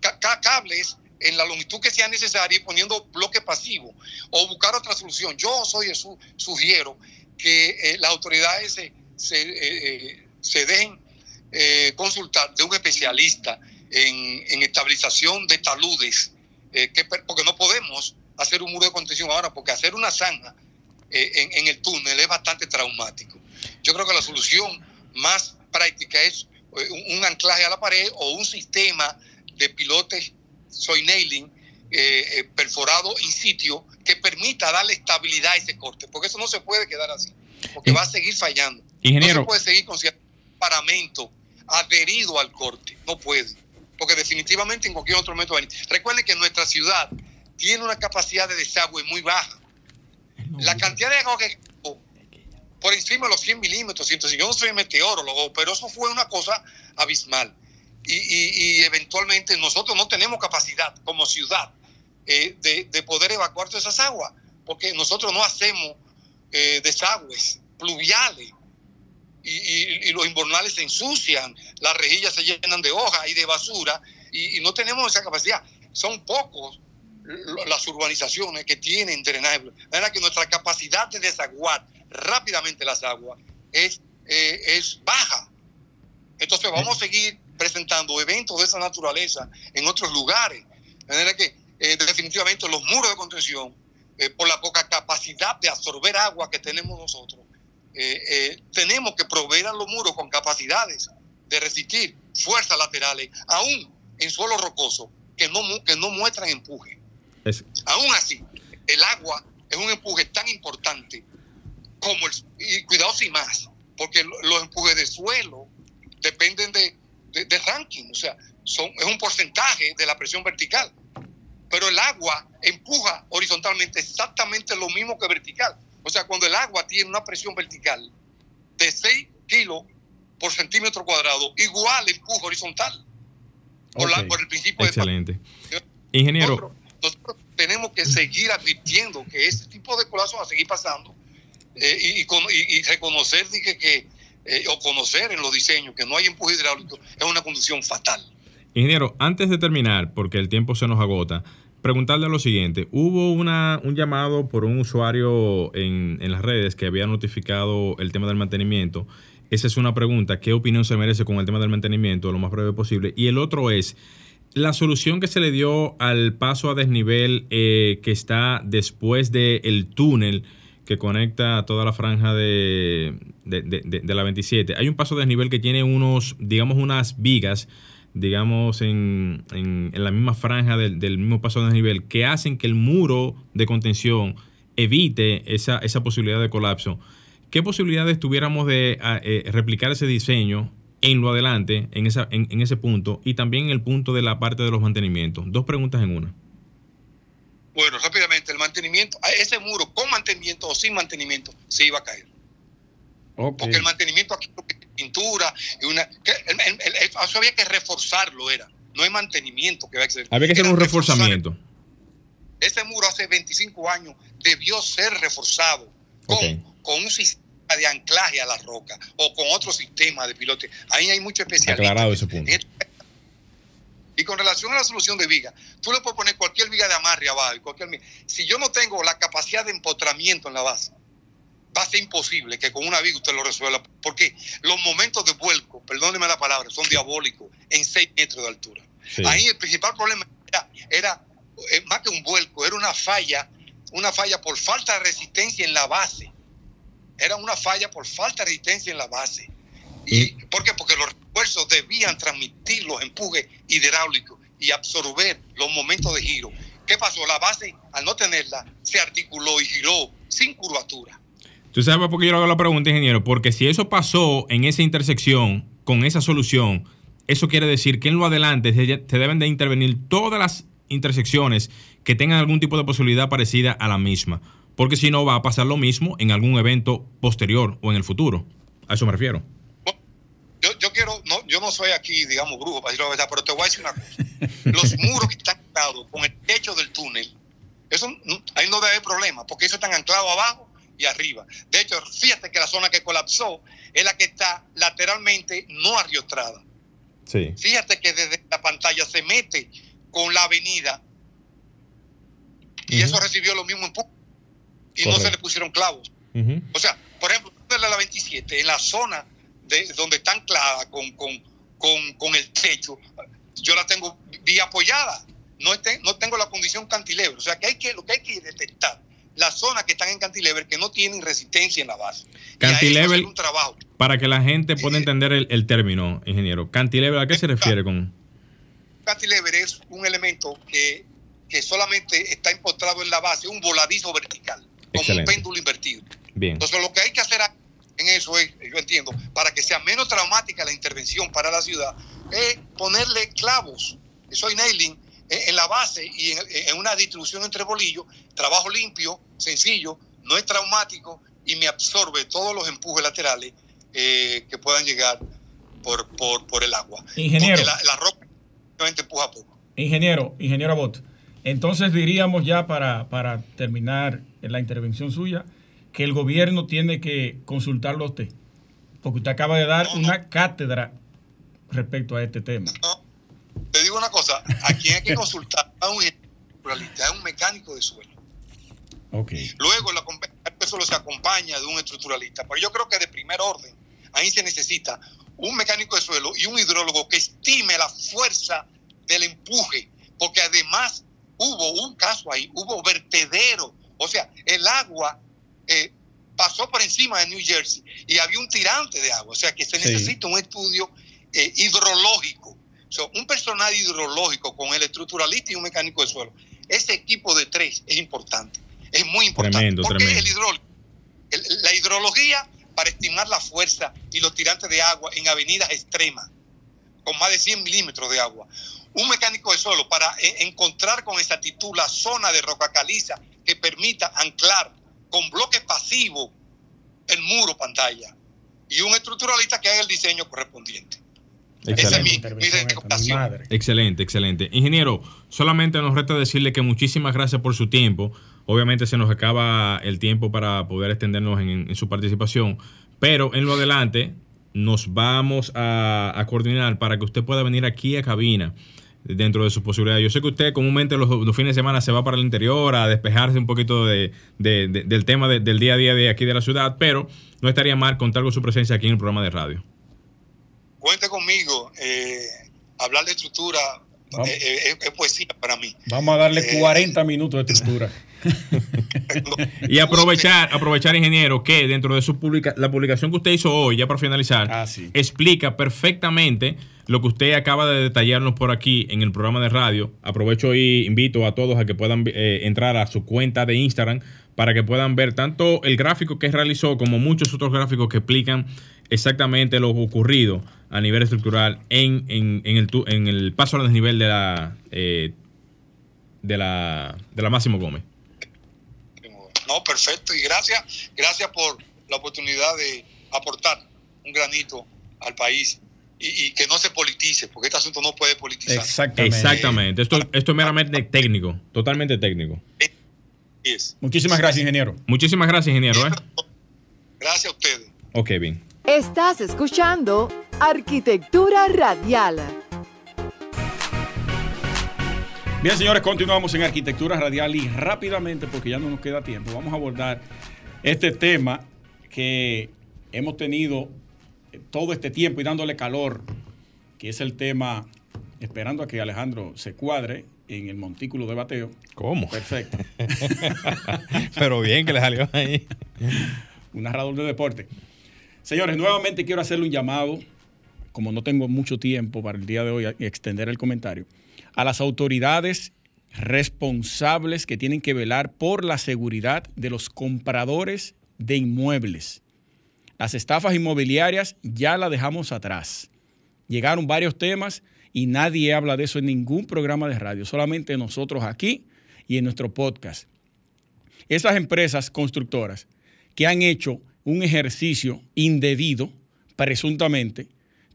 ca- ca- cables en la longitud que sea necesaria y poniendo bloque pasivo o buscar otra solución. Yo soy su- sugiero que eh, las autoridades se, se, eh, eh, dejen eh, consultar de un especialista en, en estabilización de taludes, porque no podemos hacer un muro de contención ahora, porque hacer una zanja en, el túnel es bastante traumático. Yo creo que la solución más práctica es un anclaje a la pared o un sistema de pilotes soy nailing eh, eh, perforado in sitio que permita darle estabilidad a ese corte, porque eso no se puede quedar así, porque In- va a seguir fallando. Ingeniero. No se puede seguir con cierto paramento adherido al corte, no puede, porque definitivamente en cualquier otro momento va a venir. Recuerden que nuestra ciudad tiene una capacidad de desagüe muy baja. La cantidad de agua que por encima de los 100 milímetros, 105. Yo no soy meteorólogo, pero eso fue una cosa abismal. Y, y- y eventualmente nosotros no tenemos capacidad como ciudad eh, de, de poder evacuar todas esas aguas, porque nosotros no hacemos eh, desagües pluviales y, los invernales se ensucian, las rejillas se llenan de hojas y de basura y, no tenemos esa capacidad. Son pocos las urbanizaciones que tienen drenaje. Manera que nuestra capacidad de desaguar rápidamente las aguas es, eh, es baja. Entonces vamos a seguir presentando eventos de esa naturaleza en otros lugares. De manera que eh, definitivamente los muros de contención, eh, por la poca capacidad de absorber agua que tenemos nosotros, eh, tenemos que proveer a los muros con capacidades de resistir fuerzas laterales, aún en suelo rocoso, que no, que no muestran empuje. Es- Aún así, el agua es un empuje tan importante como el, y cuidado sin más, porque lo- los empujes de suelo dependen de, de- de ranking, o sea, son, es un porcentaje de la presión vertical. Pero el agua empuja horizontalmente exactamente lo mismo que vertical. O sea, cuando el agua tiene una presión vertical de 6 kilos por centímetro cuadrado, igual empuja horizontal. Por, la- Ok. por el principio de Excelente. Ingeniero, nosotros, nosotros tenemos que seguir advirtiendo que este tipo de colapso va a seguir pasando eh, y- y reconocer dije, que, eh, o conocer en los diseños que no hay empuje hidráulico es una condición fatal. Ingeniero, antes de terminar, porque el tiempo se nos agota, preguntarle lo siguiente. Hubo una, un llamado por un usuario en, en las redes que había notificado el tema del mantenimiento. Esa es una pregunta. ¿Qué opinión se merece con el tema del mantenimiento lo más breve posible? Y el otro es, la solución que se le dio al paso a desnivel eh, que está después del túnel que conecta toda la franja de, de, de- de- de la 27. Hay un paso a desnivel que tiene unos, digamos, unas vigas digamos, en, en- la misma franja del, del mismo paso de desnivel, que hacen que el muro de contención evite esa, esa posibilidad de colapso. ¿Qué posibilidades tuviéramos de ah, eh, replicar ese diseño en lo adelante, en, esa, en ese punto, y también en el punto de la parte de los mantenimientos? Dos preguntas en una. Bueno, rápidamente, el mantenimiento, a ese muro con mantenimiento o sin mantenimiento se iba a caer. Porque el mantenimiento aquí pintura y una... que el- el- el- eso había que reforzarlo, era. No es mantenimiento que había que hacer. Había que hacer un reforzamiento. Ese muro hace 25 años debió ser reforzado con, con un sistema de anclaje a la roca o con otro sistema de pilote. Ahí hay mucho especialistas. Aclarado ese punto. Y con relación a la solución de viga, tú le puedes poner cualquier viga de amarre abajo. cualquier... Si yo no tengo la capacidad de empotramiento en la base, va a ser imposible que con una viga usted lo resuelva. Porque los momentos de vuelco, perdóneme la palabra, son diabólicos en 6 metros de altura. Sí. Ahí el principal problema era, era, eh, más que un vuelco, era una falla, una falla por falta de resistencia en la base. Era una falla por falta de resistencia en la base. ¿Y, ¿Por qué? Porque los refuerzos debían transmitir los empujes hidráulicos y absorber los momentos de giro. ¿Qué pasó? La base, al no tenerla, se articuló y giró sin curvatura. ¿Tú sabes por qué yo le hago la pregunta, ingeniero? Porque si eso pasó en esa intersección con esa solución, eso quiere decir que en lo adelante se, se deben de intervenir todas las intersecciones que tengan algún tipo de posibilidad parecida a la misma. Porque si no, va a pasar lo mismo en algún evento posterior o en el futuro. A eso me refiero. Yo, yo quiero, no, yo no soy aquí, digamos, brujo, para decir la verdad, pero te voy a decir una cosa. Los muros que están dados con el techo del túnel Eso ahí no debe haber problema, porque eso están anclados abajo y arriba. De hecho, fíjate que la zona que colapsó es la que está lateralmente no arriostrada. Sí. Fíjate que desde la pantalla se mete con la avenida y eso recibió lo mismo empuje y no se le pusieron clavos. O sea, por ejemplo, desde la 27, en la zona de donde está anclada con, con, con, con el techo, yo la tengo bien apoyada. No, no tengo la condición cantilever. O sea, que hay que, lo que hay que detectar, las zonas que están en cantilever que no tienen resistencia en la base. Cantilever- hacer un trabajo. Para que la gente pueda entender el, el término, ingeniero. Cantilever, ¿a qué se refiere con...? cantilever es un elemento que, que solamente está empotrado en la base, un voladizo vertical, como Excelente. un péndulo invertido. Bien. Entonces, lo que hay que hacer en eso es, yo entiendo, para que sea menos traumática la intervención para la ciudad, es ponerle clavos, eso hay nailing, eh, en la base y en, en una distribución entre bolillos, trabajo limpio, sencillo, no es traumático y me absorbe todos los empujes laterales eh, que puedan llegar por, por, por el agua. Ingeniero. Porque la, la roca simplemente empuja poco. Ingeniero, ingeniero Abot. Entonces diríamos ya para, para terminar la intervención suya que el gobierno tiene que consultarlo a usted. Porque usted acaba de dar una cátedra respecto a este tema. Te digo una cosa, a quien hay que consultar a un estructuralista, es un mecánico de suelo. Luego la compa- el suelo se acompaña de un estructuralista. Pero yo creo que de primer orden, ahí se necesita un mecánico de suelo y un hidrólogo que estime la fuerza del empuje, porque además hubo un caso ahí, hubo vertedero, o sea, el agua eh, pasó por encima de New Jersey y había un tirante de agua, o sea que se Sí. necesita un estudio eh, hidrológico, o sea, un personal hidrológico con el estructuralista y un mecánico de suelo. Ese equipo de tres es importante, es muy importante. Tremendo, porque tremendo. el hidrólogo, el- la hidrología para estimar la fuerza y los tirantes de agua en avenidas extremas, con más de 100 milímetros de agua. Un mecánico de suelo para eh, encontrar con exactitud la zona de roca caliza que permita anclar con bloque pasivo el muro pantalla. Y un estructuralista que haga el diseño correspondiente. Esa es Excelente. mi, mi. Excelente, excelente. Ingeniero, solamente nos resta decirle que muchísimas gracias por su tiempo. Obviamente se nos acaba el tiempo para poder extendernos en, en su participación, pero en lo adelante nos vamos a, a coordinar para que usted pueda venir aquí a cabina dentro de sus posibilidades. Yo sé que usted comúnmente los, los fines de semana se va para el interior a despejarse un poquito de, de- de- del tema de- del día a día de aquí de la ciudad, pero no estaría mal contar con su presencia aquí en el programa de radio. Cuente conmigo. eh, hablar de estructura eh, eh, es, es poesía para mí. Vamos a darle Eh, 40 minutos de estructura. Y aprovechar, aprovechar, ingeniero, que dentro de su publica la publicación que usted hizo hoy, ya para finalizar, Ah, sí. explica perfectamente lo que usted acaba de detallarnos por aquí en el programa de radio. Aprovecho y invito a todos a que puedan eh, entrar a su cuenta de Instagram para que puedan ver tanto el gráfico que realizó como muchos otros gráficos que explican exactamente lo ocurrido a nivel estructural en, en- en el, en el paso al desnivel de la, eh, de la, de la Máximo Gómez. No, perfecto. Y gracias, gracias por la oportunidad de aportar un granito al país y, y que no se politice, porque este asunto no puede politizar. Exactamente. Exactamente. Esto, esto es meramente técnico, totalmente técnico. Yes. Muchísimas gracias, ingeniero. Muchísimas gracias, ingeniero. ¿eh? Gracias a ustedes. Ok, bien. Estás escuchando Arquitectura Radial. Bien, señores, continuamos en Arquitectura Radial y rápidamente, porque ya no nos queda tiempo, vamos a abordar este tema que hemos tenido todo este tiempo y dándole calor, que es el tema, esperando a que Alejandro se cuadre en el montículo de bateo. ¿Cómo? Perfecto. Pero bien que le salió ahí. un narrador de deporte. Señores, nuevamente quiero hacerle un llamado, como no tengo mucho tiempo para el día de hoy extender el comentario, a las autoridades responsables que tienen que velar por la seguridad de los compradores de inmuebles. Las estafas inmobiliarias ya las dejamos atrás. Llegaron varios temas y nadie habla de eso en ningún programa de radio, solamente nosotros aquí y en nuestro podcast. Esas empresas constructoras que han hecho un ejercicio indebido, presuntamente,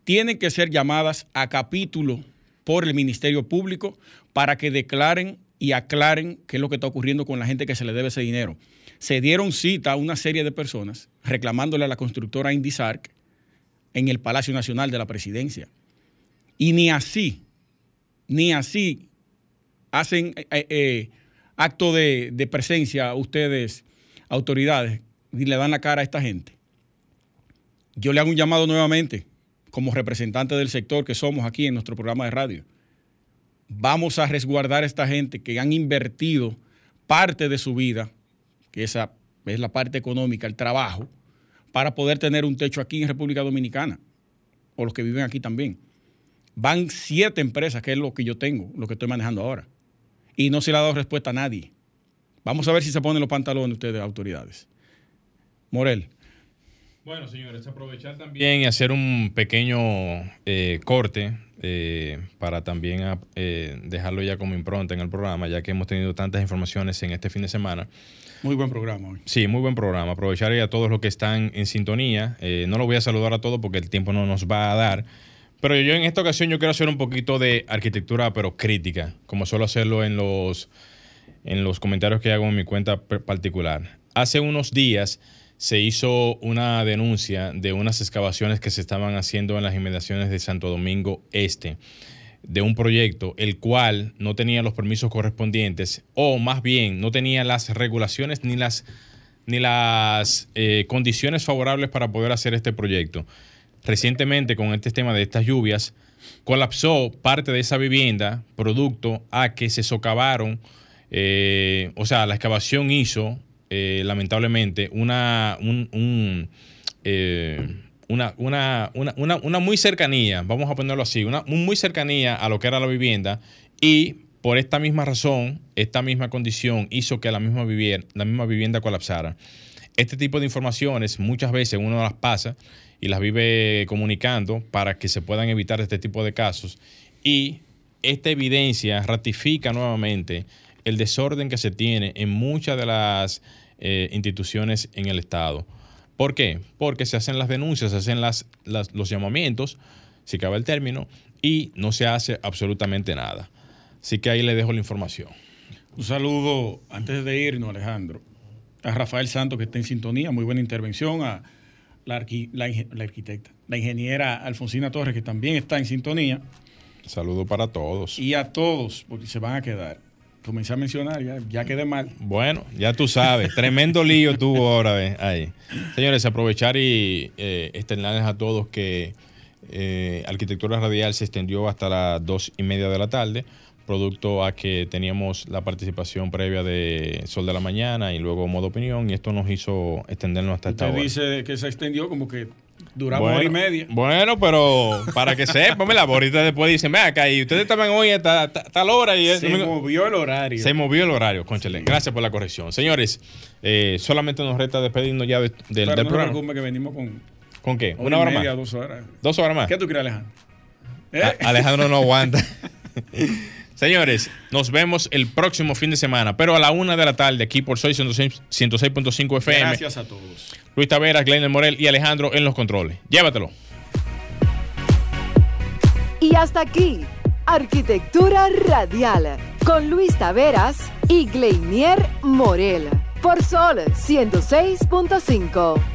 tienen que ser llamadas a capítulo por el Ministerio Público para que declaren y aclaren qué es lo que está ocurriendo con la gente que se le debe ese dinero. Se dieron cita a una serie de personas reclamándole a la constructora Indisarc en el Palacio Nacional de la Presidencia. Y ni así, ni así hacen eh, eh, acto de, de presencia ustedes, autoridades, y le dan la cara a esta gente. Yo le hago un llamado nuevamente, como representante del sector que somos aquí en nuestro programa de radio. Vamos a resguardar a esta gente que han invertido parte de su vida, que esa es la parte económica, el trabajo, para poder tener un techo aquí en República Dominicana, o los que viven aquí también. Van siete empresas, que es lo que yo tengo, lo que estoy manejando ahora, y no se le ha dado respuesta a nadie. Vamos a ver si se ponen los pantalones ustedes, autoridades. Morel. Bueno, señores, aprovechar también y hacer un pequeño eh, corte eh, para también eh, dejarlo ya como impronta en el programa, ya que hemos tenido tantas informaciones en este fin de semana. Muy buen programa hoy. Sí, muy buen programa. Aprovechar a todos los que están en sintonía. no lo voy a saludar a todos porque el tiempo no nos va a dar. Pero yo en esta ocasión yo quiero hacer un poquito de arquitectura, pero crítica, como suelo hacerlo en los, en los comentarios que hago en mi cuenta particular. Hace unos días se hizo una denuncia de unas excavaciones que se estaban haciendo en las inmediaciones de Santo Domingo Este, de un proyecto el cual no tenía los permisos correspondientes, o más bien no tenía las regulaciones ni las, ni las eh, condiciones favorables para poder hacer este proyecto. Recientemente, con este tema de estas lluvias, colapsó parte de esa vivienda, producto a que se socavaron, eh, o sea, la excavación hizo eh, lamentablemente, una, eh, una, una, una, una, muy cercanía, vamos a ponerlo así, una muy cercanía a lo que era la vivienda y por esta misma razón, esta misma condición hizo que la misma, vivienda, la misma vivienda colapsara. Este tipo de informaciones muchas veces uno las pasa y las vive comunicando para que se puedan evitar este tipo de casos. Y esta evidencia ratifica nuevamente el desorden que se tiene en muchas de las eh, instituciones en el Estado. ¿Por qué? Porque se hacen las denuncias, se hacen las, los llamamientos, si cabe el término, y no se hace absolutamente nada. Así que ahí le dejo la información. Un saludo, antes de irnos, Alejandro, a Rafael Santos, que está en sintonía, muy buena intervención, a la, la arquitecta, la ingeniera Alfonsina Torres, que también está en sintonía. Saludo para todos. Y a todos, porque se van a quedar comencé a mencionar, ya, ya quedé mal. Bueno, ya tú sabes, tremendo lío tuvo ahora ahí. Señores, aprovechar y eh, externarles a todos que eh, Arquitectura Radial se extendió hasta las dos y media de la tarde, producto a que teníamos la participación previa de Sol de la Mañana y luego Modo Opinión, y esto nos hizo extendernos hasta esta hora. dice que se extendió como que Duramos hora y media. Bueno, pero para que sepan, la ahorita después dicen, vea acá, y ustedes estaban hoy a tal hora. Y se movió el horario. Se movió el horario, conchale. Gracias por la corrección. Señores, eh, solamente nos resta despedirnos ya del, del no programa. que venimos con... ¿Con qué? ¿Una hora media, más? Dos horas. ¿Dos horas más? ¿Qué tú crees, Alejandro? ¿Eh? Alejandro no aguanta. Señores, nos vemos el próximo fin de semana, pero a la una de la tarde aquí por Soy 106.5 FM. Gracias a todos. Luis Taveras, Glenn Morel y Alejandro en los controles. Llévatelo. Y hasta aquí, Arquitectura Radial, con Luis Taveras y Gleinier Morel, por Sol 106.5.